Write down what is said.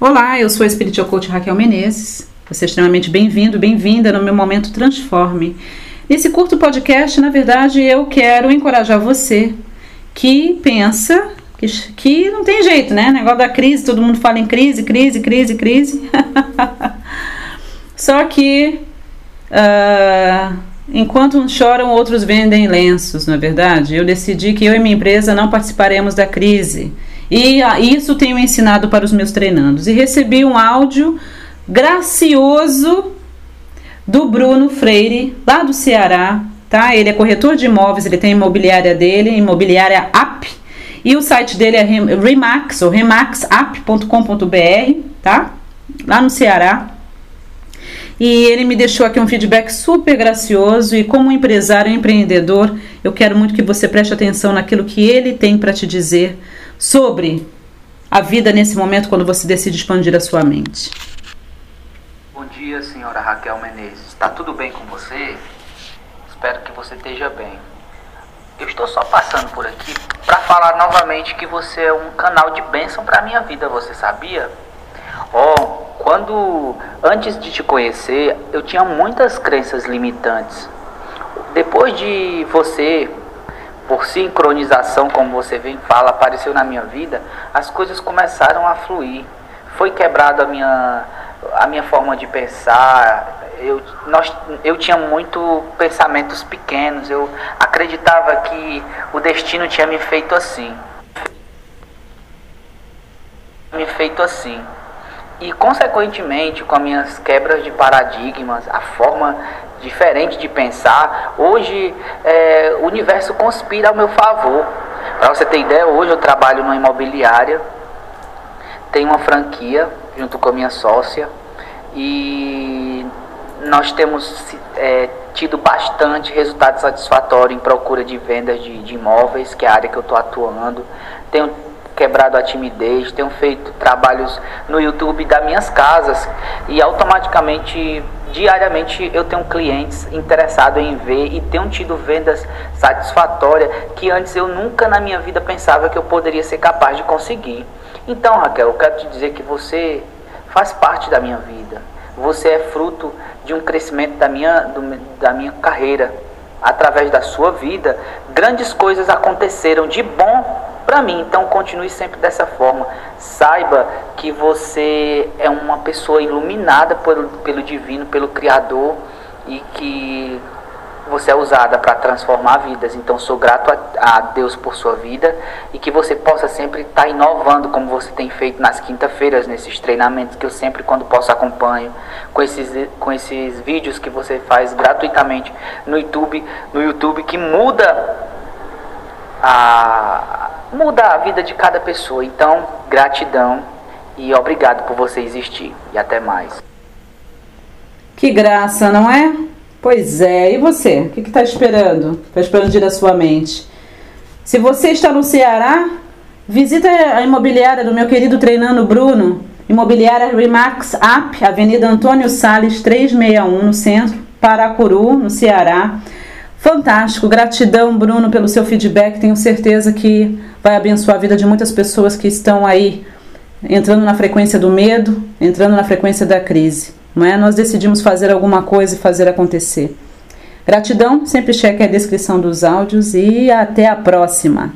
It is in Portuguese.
Olá, eu sou a Spiritual Coach Raquel Menezes. Você é extremamente bem-vindo, bem-vinda no meu momento Transforme. Nesse curto podcast, na verdade, eu quero encorajar você que pensa que, que não tem jeito, né? Negócio da crise, todo mundo fala em crise, crise, crise, crise. Só que uh, enquanto uns choram, outros vendem lenços, não é verdade? Eu decidi que eu e minha empresa não participaremos da crise e ah, isso tenho ensinado para os meus treinandos. E recebi um áudio gracioso do Bruno Freire, lá do Ceará, tá? Ele é corretor de imóveis, ele tem a imobiliária dele, imobiliária app, e o site dele é Remax ou remaxapp.com.br, tá? Lá no Ceará. E ele me deixou aqui um feedback super gracioso e como empresário empreendedor, eu quero muito que você preste atenção naquilo que ele tem para te dizer sobre a vida nesse momento quando você decide expandir a sua mente. Bom dia, senhora Raquel Menezes. Está tudo bem com você? Espero que você esteja bem. Eu estou só passando por aqui para falar novamente que você é um canal de bênção para minha vida, você sabia? Oh, quando antes de te conhecer, eu tinha muitas crenças limitantes. Depois de você por sincronização, como você bem fala, apareceu na minha vida, as coisas começaram a fluir. Foi quebrada a minha, a minha forma de pensar. Eu, nós, eu tinha muito pensamentos pequenos. Eu acreditava que o destino tinha me feito assim. Me feito assim. E, consequentemente, com as minhas quebras de paradigmas, a forma diferente de pensar, hoje é, o universo conspira ao meu favor. Para você ter ideia, hoje eu trabalho numa imobiliária, tenho uma franquia junto com a minha sócia e nós temos é, tido bastante resultado satisfatório em procura de vendas de, de imóveis, que é a área que eu estou atuando. Tenho quebrado a timidez, tenho feito trabalhos no YouTube das minhas casas e automaticamente, diariamente, eu tenho clientes interessados em ver e tenho tido vendas satisfatórias que antes eu nunca na minha vida pensava que eu poderia ser capaz de conseguir. Então, Raquel, eu quero te dizer que você faz parte da minha vida. Você é fruto de um crescimento da minha, do, da minha carreira. Através da sua vida, grandes coisas aconteceram de bom para mim. Então continue sempre dessa forma. Saiba que você é uma pessoa iluminada pelo, pelo divino, pelo Criador e que você é usada para transformar vidas. Então sou grato a, a, Deus por sua vida e que você possa sempre estar tá inovando como você tem feito nas quinta-feiras, nesses treinamentos que eu sempre quando posso acompanho, com esses, com esses vídeos que você faz gratuitamente no YouTube, no YouTube que muda a muda a vida de cada pessoa. Então, gratidão e obrigado por você existir. E até mais. Que graça, não é? Pois é. E você? O que está esperando para expandir a sua mente? Se você está no Ceará, visita a imobiliária do meu querido treinando Bruno. Imobiliária Remax App, Avenida Antônio Sales 361, no centro, Paracuru, no Ceará. Fantástico, gratidão, Bruno, pelo seu feedback. Tenho certeza que vai abençoar a vida de muitas pessoas que estão aí entrando na frequência do medo, entrando na frequência da crise. Não é? Nós decidimos fazer alguma coisa e fazer acontecer. Gratidão, sempre cheque a descrição dos áudios e até a próxima.